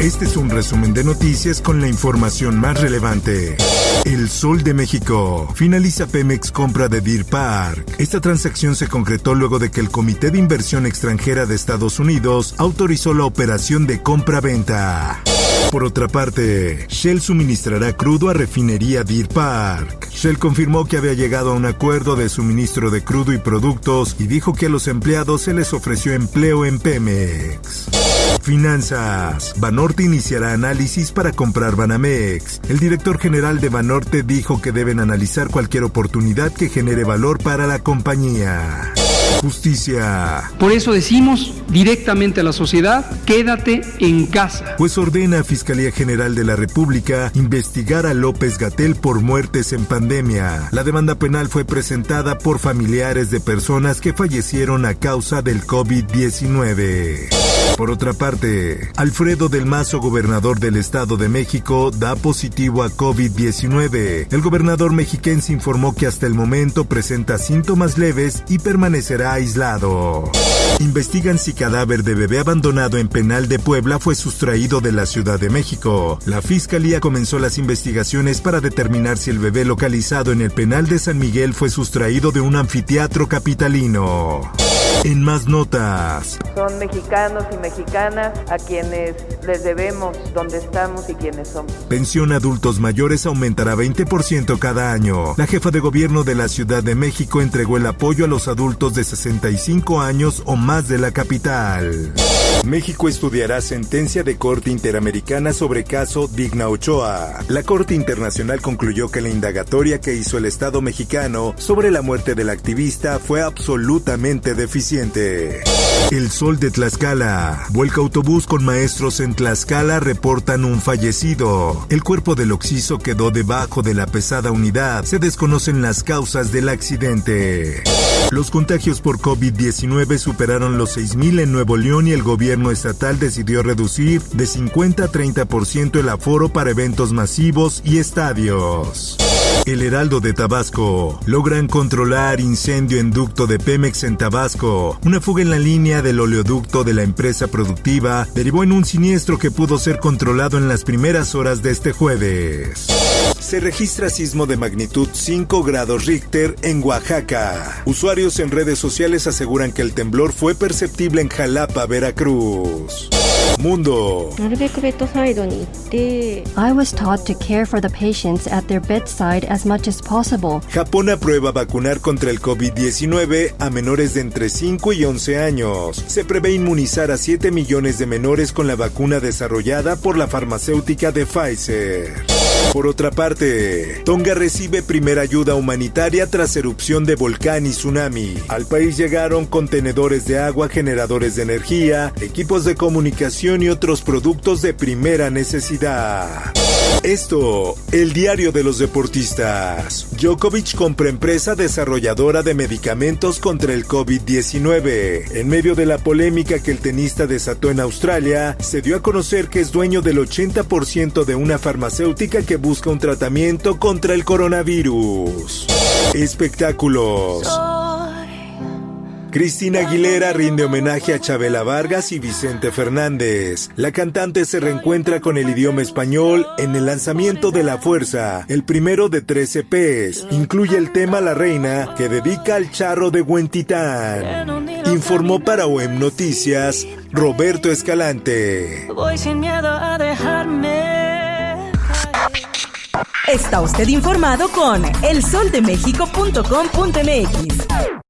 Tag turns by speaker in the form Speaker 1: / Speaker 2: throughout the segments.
Speaker 1: Este es un resumen de noticias con la información más relevante. El Sol de México. Finaliza Pemex compra de Deer Park. Esta transacción se concretó luego de que el Comité de Inversión Extranjera de Estados Unidos autorizó la operación de compra-venta. Por otra parte, Shell suministrará crudo a refinería Deer Park. Shell confirmó que había llegado a un acuerdo de suministro de crudo y productos y dijo que a los empleados se les ofreció empleo en Pemex. Finanzas. Banorte iniciará análisis para comprar Banamex. El director general de Banorte dijo que deben analizar cualquier oportunidad que genere valor para la compañía. Justicia.
Speaker 2: Por eso decimos directamente a la sociedad, quédate en casa.
Speaker 1: Pues ordena a Fiscalía General de la República investigar a López Gatel por muertes en pandemia. La demanda penal fue presentada por familiares de personas que fallecieron a causa del COVID-19. Por otra parte, Alfredo del Mazo, gobernador del Estado de México, da positivo a COVID-19. El gobernador mexiquense informó que hasta el momento presenta síntomas leves y permanecerá aislado. Investigan si cadáver de bebé abandonado en penal de Puebla fue sustraído de la Ciudad de México. La fiscalía comenzó las investigaciones para determinar si el bebé localizado en el penal de San Miguel fue sustraído de un anfiteatro capitalino. En más notas,
Speaker 3: Son mexicanos y mexicanas a quienes les debemos dónde estamos y quiénes somos.
Speaker 1: pensión a adultos mayores aumentará 20% cada año. La jefa de gobierno de la Ciudad de México entregó el apoyo a los adultos de 65 años o más de la capital. México estudiará sentencia de Corte Interamericana sobre caso Digna Ochoa. La Corte Internacional concluyó que la indagatoria que hizo el Estado mexicano sobre la muerte del activista fue absolutamente deficiente. El sol de Tlaxcala. Vuelca autobús con maestros en Tlaxcala reportan un fallecido. El cuerpo del occiso quedó debajo de la pesada unidad. Se desconocen las causas del accidente. Los contagios por COVID-19 superaron los 6.000 en Nuevo León y el gobierno estatal decidió reducir de 50 a 30% el aforo para eventos masivos y estadios. El Heraldo de Tabasco. Logran controlar incendio en ducto de Pemex en Tabasco. Una fuga en la línea del oleoducto de la empresa productiva derivó en un siniestro que pudo ser controlado en las primeras horas de este jueves. Se registra sismo de magnitud 5 grados Richter en Oaxaca. Usuarios en redes sociales aseguran que el temblor fue perceptible en Jalapa, Veracruz. Mundo.
Speaker 4: I was taught to care for the patients at their bedside as much as possible.
Speaker 1: Japón aprueba vacunar contra el COVID-19 a menores de entre 5 y 11 años. Se prevé inmunizar a 7 millones de menores con la vacuna desarrollada por la farmacéutica de Pfizer. Por otra parte, Tonga recibe primera ayuda humanitaria tras erupción de volcán y tsunami. Al país llegaron contenedores de agua, generadores de energía, equipos de comunicación y otros productos de primera necesidad. Esto, el diario de los deportistas. Djokovic compra empresa desarrolladora de medicamentos contra el COVID-19. En medio de la polémica que el tenista desató en Australia, se dio a conocer que es dueño del 80% de una farmacéutica que busca un tratamiento contra el coronavirus. Espectáculos. Cristina Aguilera rinde homenaje a Chabela Vargas y Vicente Fernández. La cantante se reencuentra con el idioma español en el lanzamiento de La Fuerza, el primero de 13 P's. Incluye el tema La Reina, que dedica al charro de Huentitán. Informó para OEM Noticias Roberto Escalante.
Speaker 5: Voy sin miedo a dejarme.
Speaker 6: Está usted informado con elsoldemexico.com.mx.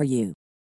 Speaker 7: for you.